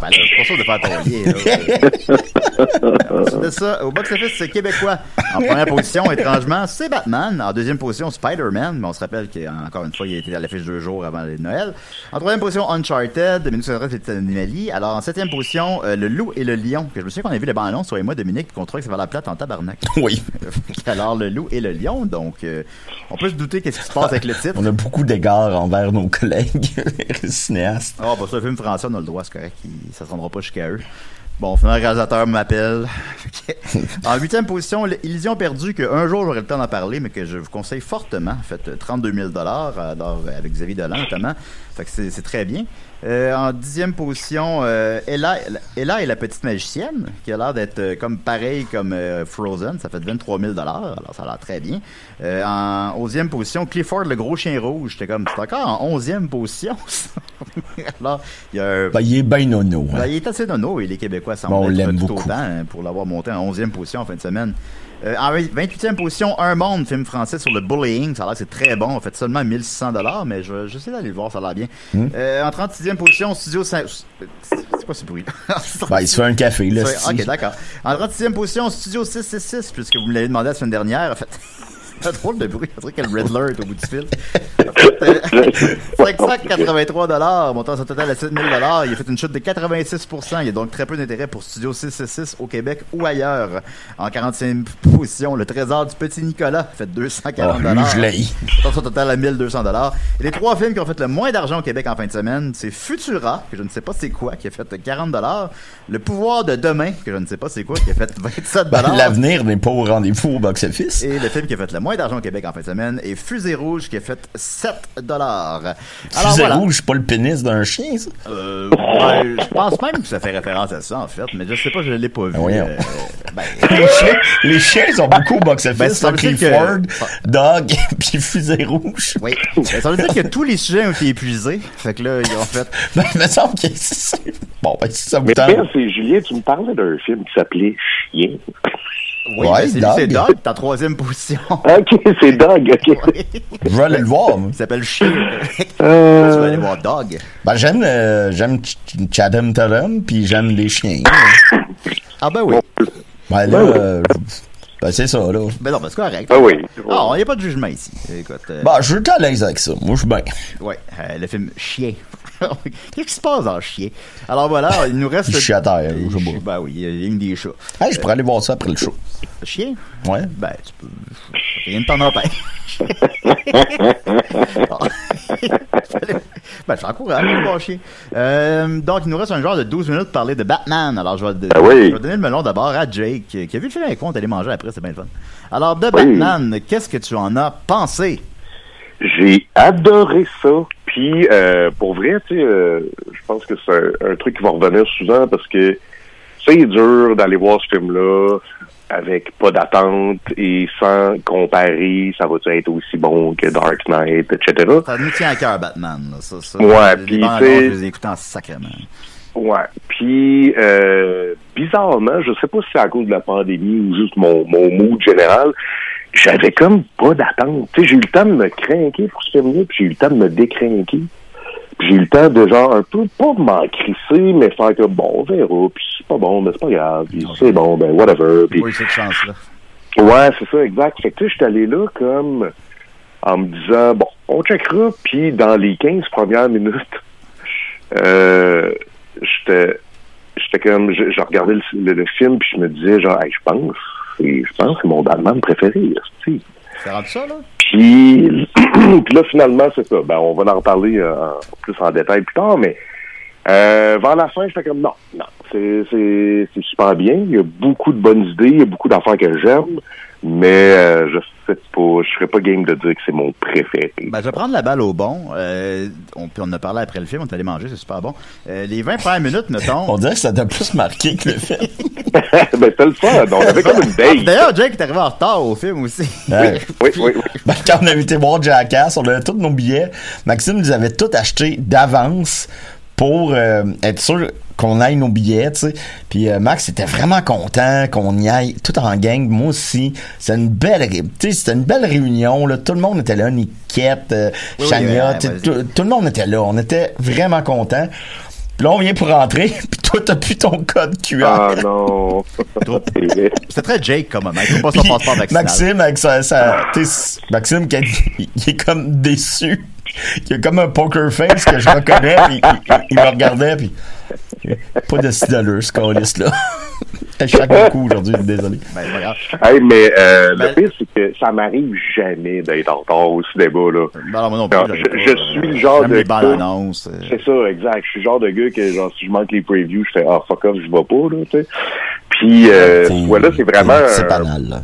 Ben, là, c'est pas sûr de faire ton lien. là. Ensuite de ça, au box-office c'est québécois. En première position, étrangement, c'est Batman. En deuxième position, Spider-Man. Mais on se rappelle qu'encore une fois, il a été à l'affiche deux jours avant les Noël. En troisième position, Uncharted. 1913, c'était Animali. Alors, en septième position, euh, Le Loup et le Lion. Que je me souviens qu'on a vu bandes annonces, toi et moi, Dominique, puis qu'on trouvait que ça va la plate en tabarnak. Oui. Alors, Le Loup et le Lion. Donc, euh, on peut se douter qu'est-ce qui se passe avec le titre. On a beaucoup d'égards envers nos collègues cinéastes. Ah, bah, c'est un film français, on a le droit, c'est correct. Il- ça se rendra pas jusqu'à eux. Bon, finalement, le réalisateur m'appelle. en huitième position, Illusion perdue, qu'un jour j'aurai le temps d'en parler, mais que je vous conseille fortement. En fait, euh, 32 000 alors, avec Xavier Dolan notamment. Fait que c'est très bien. Euh, en dixième position, euh, Ella, Ella et la petite magicienne, qui a l'air d'être euh, comme pareil comme euh, Frozen. Ça fait 23 000 alors ça a l'air très bien. Euh, en onzième position, Clifford, le gros chien rouge. J'étais comme, c'est encore en onzième position, ça. alors, il y a un... Ben, il est ben nono. hein. Ben, il est assez nono et les Québécois semblent Bon, on être l'aime tout beaucoup. autant hein, pour l'avoir monté en 11e position en fin de semaine. Euh, en 28e position, Un Monde, film français sur le bullying. Ça a l'air c'est très bon. On fait seulement 1600 dollars, mais je, je sais d'aller le voir, ça a l'air bien. Hmm. Euh, en 36e position, Studio 5... C'est quoi ce bruit? Ben, il se fait un café, là. Ok, d'accord. En 36e position, Studio 666, puisque vous me l'avez demandé la semaine dernière. En fait, c'est drôle de bruit. On dirait que le Riddler est au bout du fil. En fait, euh, 583 dollars, montant son total à 7000 dollars. Il a fait une chute de 86% Il y a donc très peu d'intérêt pour Studio 666 au Québec ou ailleurs. En 45e position, le Trésor du Petit Nicolas fait 240 Ah, lui, je l'ai. Montant son total à 1200 dollars. Et les trois films qui ont fait le moins d'argent au Québec en fin de semaine, c'est Futura, que je ne sais pas c'est quoi, qui a fait 40 dollars. Le Pouvoir de demain, que je ne sais pas c'est quoi, qui a fait 27 Ben, dollars. L'avenir n'est pas au rendez-vous au box-office. Et le film qui a fait le moins d'argent au Québec en fin de semaine est Fusée Rouge qui a fait 7 dollars. Fusée voilà. rouge, c'est pas le pénis d'un chien, ça? Euh, ouais, je pense même que ça fait référence à ça en fait, mais je sais pas, je l'ai pas vu. Ah. Euh, ben, Les chiens, les chiens sont beaucoup au box-office. Ben, Clifford, que- Dog, puis Fusée rouge. oui. Ben, ça veut dire que tous les sujets ont été épuisés. Fait que là, ils ont fait. Ben, il me semble que c'est... Bon, ben, si ça vous Mais c'est Julien, tu me parlais d'un film qui s'appelait Chien. Oui, Ouais, ben, c'est Dog, t'es en troisième position. Ok, c'est Dog, ok. Je vais aller le voir, moi. Il s'appelle Chien. Euh, Tu vas aller voir Dog. Ben, j'aime, euh, j'aime Ch- Ch- Chatham Tatum, puis j'aime les chiens. Ah ben oui. Ben, là, Ben euh, ben, c'est ça, là. Ben non, ben c'est correct. Ah oui. Ah, il n'y a pas de jugement ici. Écoute. euh, Ben, je suis à l'aise avec ça. Moi, je suis bien. Ouais, euh, le film Chien. Qu'est-ce qui se passe dans Chien? Alors voilà, il nous reste. Il chie à terre, je sais pas. Ben oui, il y a une des chats. Hey, je pourrais aller voir ça après le show. Chien? Ouais. Ben, tu peux. Rien ne t'en empêche. ben, je t'encourage à aller voir Chien. Euh, donc, il nous reste un genre de 12 minutes pour parler de Batman. Alors, je vais, Ah oui. je vais donner le melon d'abord à Jake, qui a vu le film avec moi, on est allé manger après, c'est bien le fun. Alors, de Oui. Batman, qu'est-ce que tu en as pensé? J'ai adoré ça. Puis, euh, pour vrai, tu sais, euh, je pense que c'est un, un truc qui va revenir souvent parce que c'est dur d'aller voir ce film-là avec pas d'attente et sans comparer, ça va être aussi bon que Dark Knight, etc. Ça nous tient à cœur, Batman. Là, ça, ça. Ouais, puis, je les en sacrement. Ouais. Puis, euh, bizarrement, je sais pas si c'est à cause de la pandémie ou juste mon, mon mood général, j'avais comme pas d'attente. Tu sais, j'ai eu le temps de me craquer pour ce film-là, puis j'ai eu le temps de me décrinquer. Puis j'ai eu le temps de genre un peu, pas m'en crisser, mais faire que bon, on verra, puis c'est pas bon, mais c'est pas grave, puis c'est bon, ben whatever. Puis cette chance-là. Ouais, c'est ça, exact. Fait que tu sais, je suis allé là comme en me disant, bon, on checkera, puis dans les 15 premières minutes, euh, j'étais j'étais comme, je, je regardais le, le- le film, puis je me disais, genre, Hey, je pense, c'est- je pense que c'est mon Batman préféré, rendu ça, là? Puis, puis là, finalement, c'est ça. Ben, on va en reparler euh, plus en détail plus tard, mais euh, vers la fin, j'étais comme non, non, c'est, c'est, c'est super bien. Il y a beaucoup de bonnes idées, il y a beaucoup d'affaires que j'aime, mais euh, je sais pas, je serais pas game de dire que c'est mon préféré. Ben, je vais prendre la balle au bon. Euh, on, puis on en a parlé après le film, on est allé manger, c'est super bon. Euh, les 20 premières minutes, mettons. On dirait que ça t'a plus marqué que le film. ben, c'était le fun. On avait comme une Ah, date. D'ailleurs, Jake est arrivé en retard au film aussi. Ouais. Oui, oui, oui. Ben, quand on avait été voir Jackass, on avait tous nos billets. Maxime nous avait tout acheté d'avance pour euh, être sûr qu'on aille nos billets, tu sais. Puis euh, Max était vraiment content qu'on y aille tout en gang. Moi aussi. C'était une belle, ré- tu sais, c'était une belle réunion, là. Tout le monde était là, Niquette, euh, Oui, oui, ouais, tout, tout le monde était là. On était vraiment contents. Puis là, on vient pour rentrer, puis toi, t'as plus ton code QR. Ah non. C'était très Jake comme moment. Il faut pas son passeport vaccinal. Maxime, avec sa, sa- Maxime, qui il, il est comme déçu. Il a comme un poker face que je reconnais, puis il, il- il me regardait, puis pas de styleur, ce calice-là. À chaque coup aujourd'hui, désolé. Ben. Hey, mais euh, Ben- le pire, c'est que ça m'arrive jamais d'être en retard au cinéma, là. Ben, moi non plus, Non, je- pas, je euh, suis le genre de gars- euh. C'est ça, exact. Je suis le genre de gars que, genre, si je manque les previews, je fais, ah, fuck off, je vais pas, là, tu sais. Puis, euh, C'est- voilà, c'est vraiment... C'est banal, là.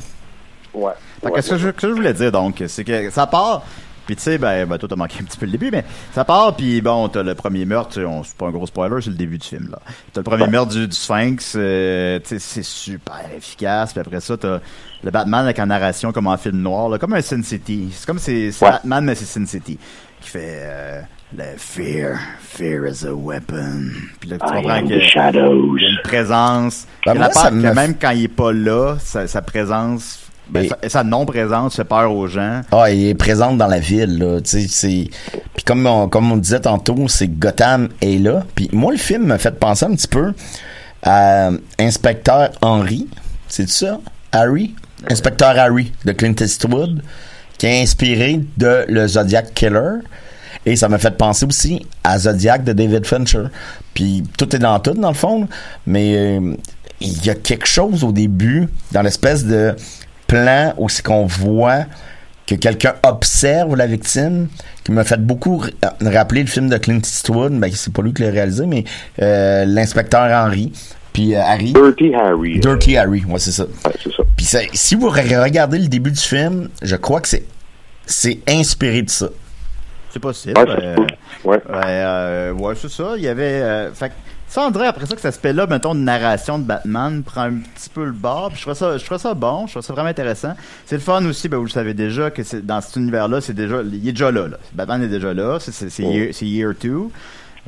Ouais. Fait que Ouais, ce que je, que je voulais dire donc, c'est que ça part, puis tu sais, ben, ben toi t'as manqué un petit peu le début, mais ça part, puis bon, t'as le premier meurtre, on- c'est pas un gros spoiler, c'est le début du film là. T'as le premier meurtre du, du Sphinx, euh, tu sais, c'est super efficace, puis après ça t'as le Batman avec en narration comme en film noir, là, comme un Sin City. C'est comme c'est c'est Ouais. Batman mais c'est Sin City qui fait euh, le fear, fear is a weapon. Puis là tu I comprends am que the shadows. il y a une présence. Ben, moi, la part me- même quand il est pas là, sa, sa présence, ben, sa, sa non-présence fait peur aux gens. Ah, il est présente dans la ville, là. Tu sais, c'est. Puis comme on, comme on disait tantôt, c'est Gotham est là. Puis moi, le film m'a fait penser un petit peu à Inspecteur Henry. C'est ça? Harry? Inspecteur Harry de Clint Eastwood, qui est inspiré de le Zodiac Killer. Et ça m'a fait penser aussi à Zodiac de David Fincher. Puis tout est dans tout, dans le fond. Mais euh, il y a quelque chose au début, dans l'espèce de plan où c'est qu'on voit que quelqu'un observe la victime, qui m'a fait beaucoup r- rappeler le film de Clint Eastwood, ben c'est pas lui qui l'a réalisé, mais euh, l'inspecteur Henry, puis euh, Harry, Dirty Harry. euh, Dirty Harry, ouais c'est ça. ouais, c'est ça. Puis ça- si vous re- regardez le début du film, je crois que c'est c'est inspiré de ça. C'est possible. Ouais, euh, euh, ouais, c'est ça. Il y avait. euh, fait ça, André, après ça, que cet aspect-là, mettons, de narration de Batman prend un petit peu le bord. Puis je trouve ça, je trouve ça bon, je trouve ça vraiment intéressant. C'est le fun aussi, ben, vous le savez déjà, que c'est, dans cet univers-là, c'est déjà, il est déjà là, là. Batman est déjà là. C'est, c'est, c'est, year, c'est year two.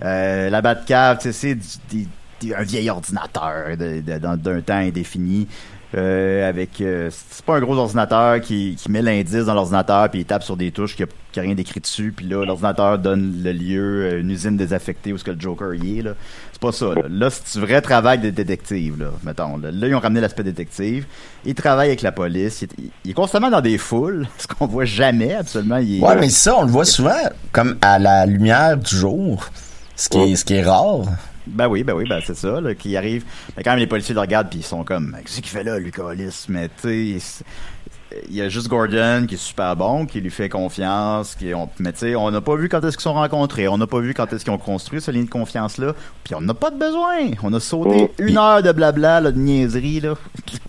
Euh, la Batcave, tu sais, c'est du- des- un vieil ordinateur de- de- dans- d'un temps indéfini. Euh, avec euh, c'est pas un gros ordinateur qui, qui met l'indice dans l'ordinateur puis il tape sur des touches qui a, qui a rien d'écrit dessus puis là l'ordinateur donne le lieu à une usine désaffectée où ce que le Joker y est là. C'est pas ça là, là c'est du vrai travail de détective là mettons là, Là, ils ont ramené l'aspect détective. Il travaille avec la police. Il il est constamment dans des foules ce qu'on voit jamais absolument Ouais, mais ça, on le voit souvent comme à la lumière du jour, ce qui est, ce qui est rare. Ben oui, ben oui, ben c'est ça, là, qui arrive. Mais quand même, les policiers le regardent, puis ils sont comme, qu'est-ce qu'il fait là, lui, Calis? Mais tu sais, il y a juste Gordon qui est super bon, qui lui fait confiance, qui on, mais tu sais, on n'a pas vu quand est-ce qu'ils sont rencontrés, on n'a pas vu quand est-ce qu'ils ont construit ce lien de confiance-là, puis on n'a pas de besoin. On a sauté Mm. une heure de blabla, là, de niaiserie, là.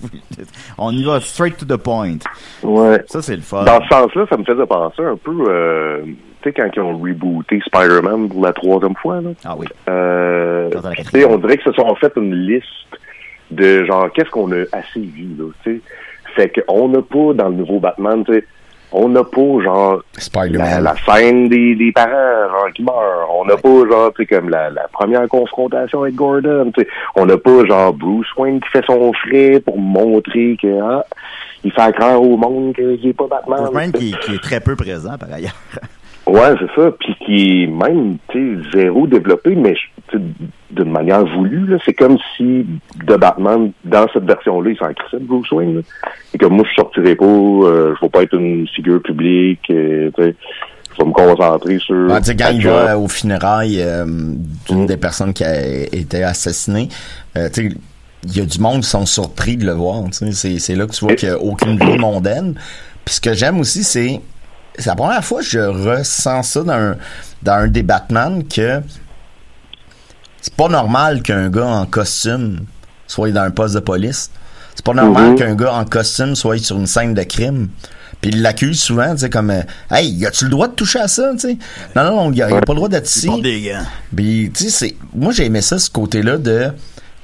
on y va straight to the point. Ouais. Ça, c'est le fun. Dans ce sens-là, ça me faisait penser un peu, euh, sais, quand ils ont rebooté Spider-Man pour la troisième fois, là. Ah oui. Euh, on dirait que se sont fait une liste de genre qu'est-ce qu'on a assez vu là, tu sais. Fait qu'on n'a pas dans le nouveau Batman, tu sais, on n'a pas genre la, Spider-Man. la scène des, des parents genre qui meurent. On n'a pas genre tu sais comme la, la première confrontation avec Gordon, tu sais. On n'a pas genre Bruce Wayne qui fait son frais pour montrer que ah, il fait croire au monde qu'il est pas Batman. Bruce Wayne qui est très peu présent, par ailleurs. Ouais, c'est ça. Puis qui est même, tu sais, zéro développé, mais d'une manière voulue. là. C'est comme si de Batman, dans cette version-là, il s'en crissait de Bruce Wayne. là. Et comme moi, je sortirai pas, euh, je vais pas être une figure publique, euh, tu sais, je vais me concentrer sur... Ah, tu sais, quand il va aux funérailles euh, d'une des personnes qui a été assassinée, euh, tu sais, il y a du monde qui sont surpris de le voir. tu sais. C'est, c'est là que tu vois qu'il n'y a aucune vie mondaine. Puis ce que j'aime aussi, c'est c'est la première fois que je ressens ça dans un, dans un des Batman que c'est pas normal qu'un gars en costume soit dans un poste de police. C'est pas normal Mhm. qu'un gars en costume soit sur une scène de crime. Puis il l'accuse souvent, tu sais, comme euh, Hey, y a-tu le droit de toucher à ça, tu sais? Non, non, il y a, il a pas le droit d'être ici. Puis, tu sais, c'est. Moi, j'ai aimé ça, ce côté-là de.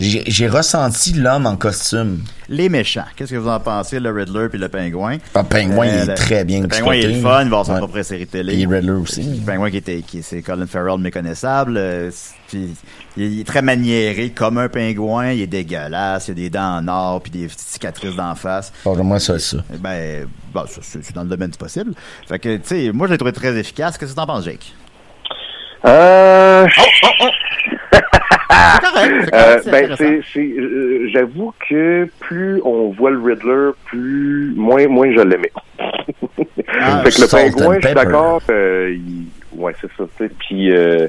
J'ai ressenti l'homme en costume. Les méchants. Qu'est-ce que vous en pensez, le Riddler puis le pingouin? Le pingouin, il est le- très bien Le pingouin, il est le fun, il va avoir son Ouais. propre série télé. Et Riddler aussi. Le pingouin qui était, qui, c'est Colin Farrell méconnaissable. euh, puis il, est très maniéré comme un pingouin. Il est dégueulasse. Il a des dents en or puis des cicatrices d'en face. Bon, moi, ça, ça. Eh Ben, bon, c'est c'est dans le domaine du possible. Fait que, tu sais, moi, je l'ai trouvé très efficace. Qu'est-ce que t'en penses, Jake? Euh... Correct. c'est correct, Euh, ben, intéressant. c'est, c'est, euh, j'avoue que plus on voit le Riddler, plus moins, moins je l'aimais. Ah, fait que le pingouin, je suis d'accord. euh, il- ouais, c'est ça. tu sais. Puis, euh,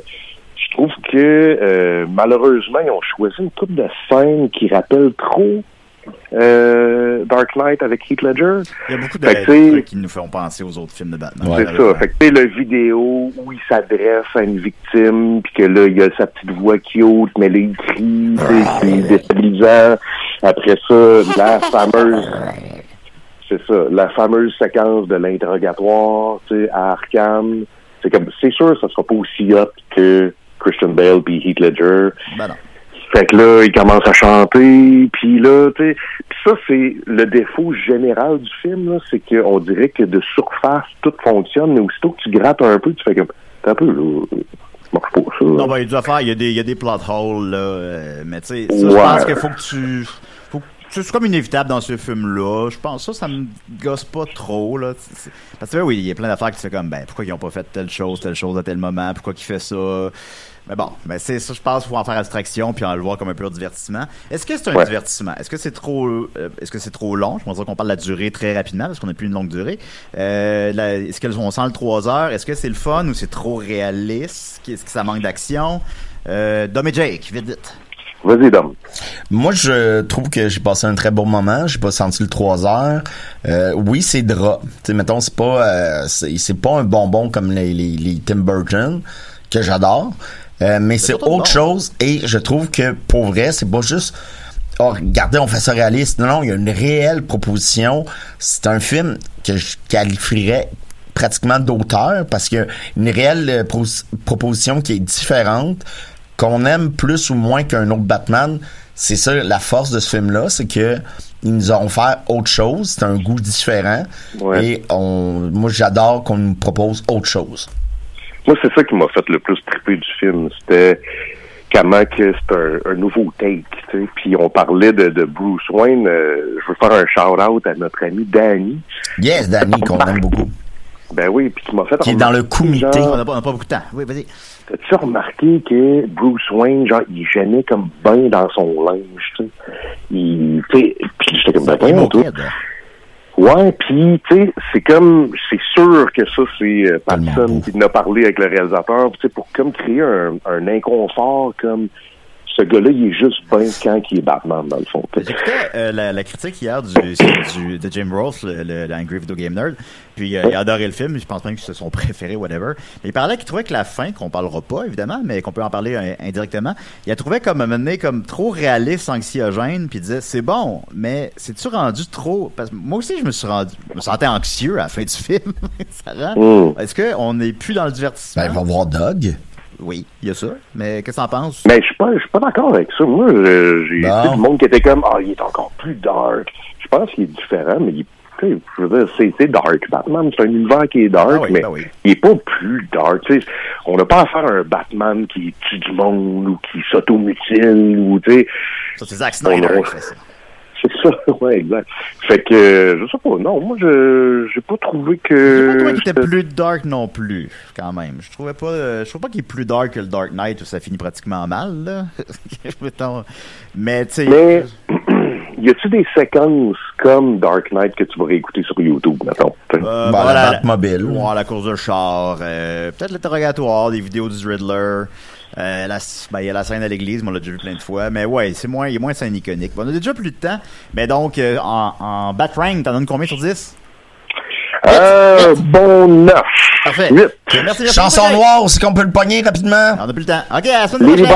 je trouve que euh, malheureusement, ils ont choisi une coupe de scènes qui rappellent trop euh, Dark Knight avec Heath Ledger. Il y a beaucoup de, trucs qui nous font penser aux autres films de Batman. Ouais. C'est ça. Fait que le vidéo où il s'adresse à une victime, puis que là, il y a sa petite voix cute, mais là, il crie, tu sais, c'est déstabilisant. Après ça, la fameuse... C'est ça, la fameuse séquence de l'interrogatoire, tu sais, à Arkham. C'est comme, c'est sûr, ça sera pas aussi hot que Christian Bale puis Heath Ledger. Ben non. Fait que là, il commence à chanter, puis là, tu sais, puis ça, c'est le défaut général du film, là, c'est qu'on dirait que de surface, tout fonctionne, mais aussitôt que tu grattes un peu, tu fais comme, t'as un peu, là, ça marche pas, ça. Non, ben, il y a des affaires, il y a des, il y a des plot holes, là, euh, mais tu sais, ça, je Ouais. pense qu'il faut que tu, faut c'est comme inévitable dans ce film-là. Je pense ça, ça me gosse pas trop, là. Parce que oui, il y a plein d'affaires qui se font comme, ben, pourquoi ils ont pas fait telle chose, telle chose à tel moment, pourquoi qu'ils fait ça? Mais bon, ben, c'est ça, je pense qu'il faut en faire abstraction puis en le voir comme un pur divertissement. Est-ce que c'est un Ouais. divertissement? Est-ce que c'est trop, euh, est-ce que c'est trop long? Je pense dire qu'on parle de la durée très rapidement parce qu'on n'a plus une longue durée. Euh, la- est-ce qu'on sent le 3 heures? Est-ce que c'est le fun ou c'est trop réaliste? Est-ce que ça manque d'action? Euh, Dom et Jake, vite, vite. Vas-y, Dom. Moi, je trouve que j'ai passé un très bon moment. J'ai pas senti le 3 heures. Euh, oui, c'est drap. Tu sais, mettons, c'est pas, euh, c'est, c'est pas un bonbon comme les, les, les Tim Burton, que j'adore. Euh, mais c'est autre chose. Et je trouve que, pour vrai, c'est pas juste, oh, regardez, on fait ça réaliste. Non, non, il y a une réelle proposition. C'est un film que je qualifierais pratiquement d'auteur parce qu'il y a une réelle euh, pro- proposition qui est différente qu'on aime plus ou moins qu'un autre Batman, c'est ça la force de ce film-là, c'est que ils nous ont fait autre chose, c'est un goût différent, Ouais. et on, moi j'adore qu'on nous propose autre chose. Moi, c'est ça qui m'a fait le plus triper du film. C'était comment que c'est un, un nouveau take, tu sais. Puis on parlait de, de Bruce Wayne. euh, je veux faire un shout-out à notre ami Danny. Yes, Danny, qu'on aime beaucoup. Ben oui, puis qui m'a fait Qui est dans le comité. genre, On n'a pas, beaucoup de temps. Oui, vas-y. T'as-tu remarqué que Bruce Wayne, genre, il gênait comme ben dans son linge, tu sais? Il, tu sais, puis j'étais comme, ben, voyons, Emo toi. Kid. Ouais, puis tu sais, c'est comme, c'est sûr que ça, c'est euh, beau. qui en a parlé avec le réalisateur, tu sais, pour comme créer un, un inconfort, comme, ce gars-là, il est juste ben quand il est Batman, dans le fond. tu sais. J'écoutais euh, la, la critique hier du, du- de Jim Ross, le, le, le Angry Video Game Nerd. Puis euh, il a adoré le film. Je pense même que c'est son préféré, whatever. Mais il parlait qu'il trouvait que la fin, qu'on parlera pas évidemment, mais qu'on peut en parler euh, indirectement, il a trouvé comme à un moment donné comme trop réaliste, anxiogène. Puis il disait c'est bon, mais c'est-tu rendu trop Parce que moi aussi je me suis rendu, je me sentais anxieux à la fin du film. Ça rend. Mm. Est-ce qu'on n'est plus dans le divertissement? Ben, il va voir Doug. Oui, il y a ça. Mais qu'est-ce que t'en penses? Mais je suis pas, pas d'accord avec ça. Moi, j'ai Bon. du monde qui était comme, ah, il est encore plus dark. Je pense qu'il est différent, mais il, tu sais, je veux dire, c'est dark. Batman, c'est un univers qui est dark, Ah oui, mais ben oui. il est pas plus dark. On n'a pas à faire un Batman qui tue du monde ou qui s'automutile ou, tu sais, Ça c'est Zack Snyder On- qui fait ça. C'est ça, ouais, exact. Fait que, euh, je sais pas, non, moi, je j'ai pas trouvé Je que... pas trouvé qu'il était c'était- plus dark non plus, quand même. Je trouvais pas, euh, je trouve pas qu'il est plus dark que le Dark Knight où ça finit pratiquement mal, là. Mais, tu sais. Mais, y a-tu des séquences comme Dark Knight que tu vas réécouter sur YouTube, mettons? Euh, Bah, voilà, la Batmobile. Ouais, la course de char. euh, Peut-être l'interrogatoire, des vidéos du Riddler. Euh, la- ben, il y a la scène à l'église, mais on l'a déjà vu plein de fois. Mais ouais, c'est moins, il y a moins de scène iconique. Bon, on a déjà plus de temps. Mais donc, euh, en, en bat rank, t'en donnes combien sur 10? Euh, bon neuf. Parfait. Huit. Ok, Merci, merci. Chanson noire, c'est qu'on peut le pogner rapidement? On a plus le temps. Ok, à la semaine Les prochaine.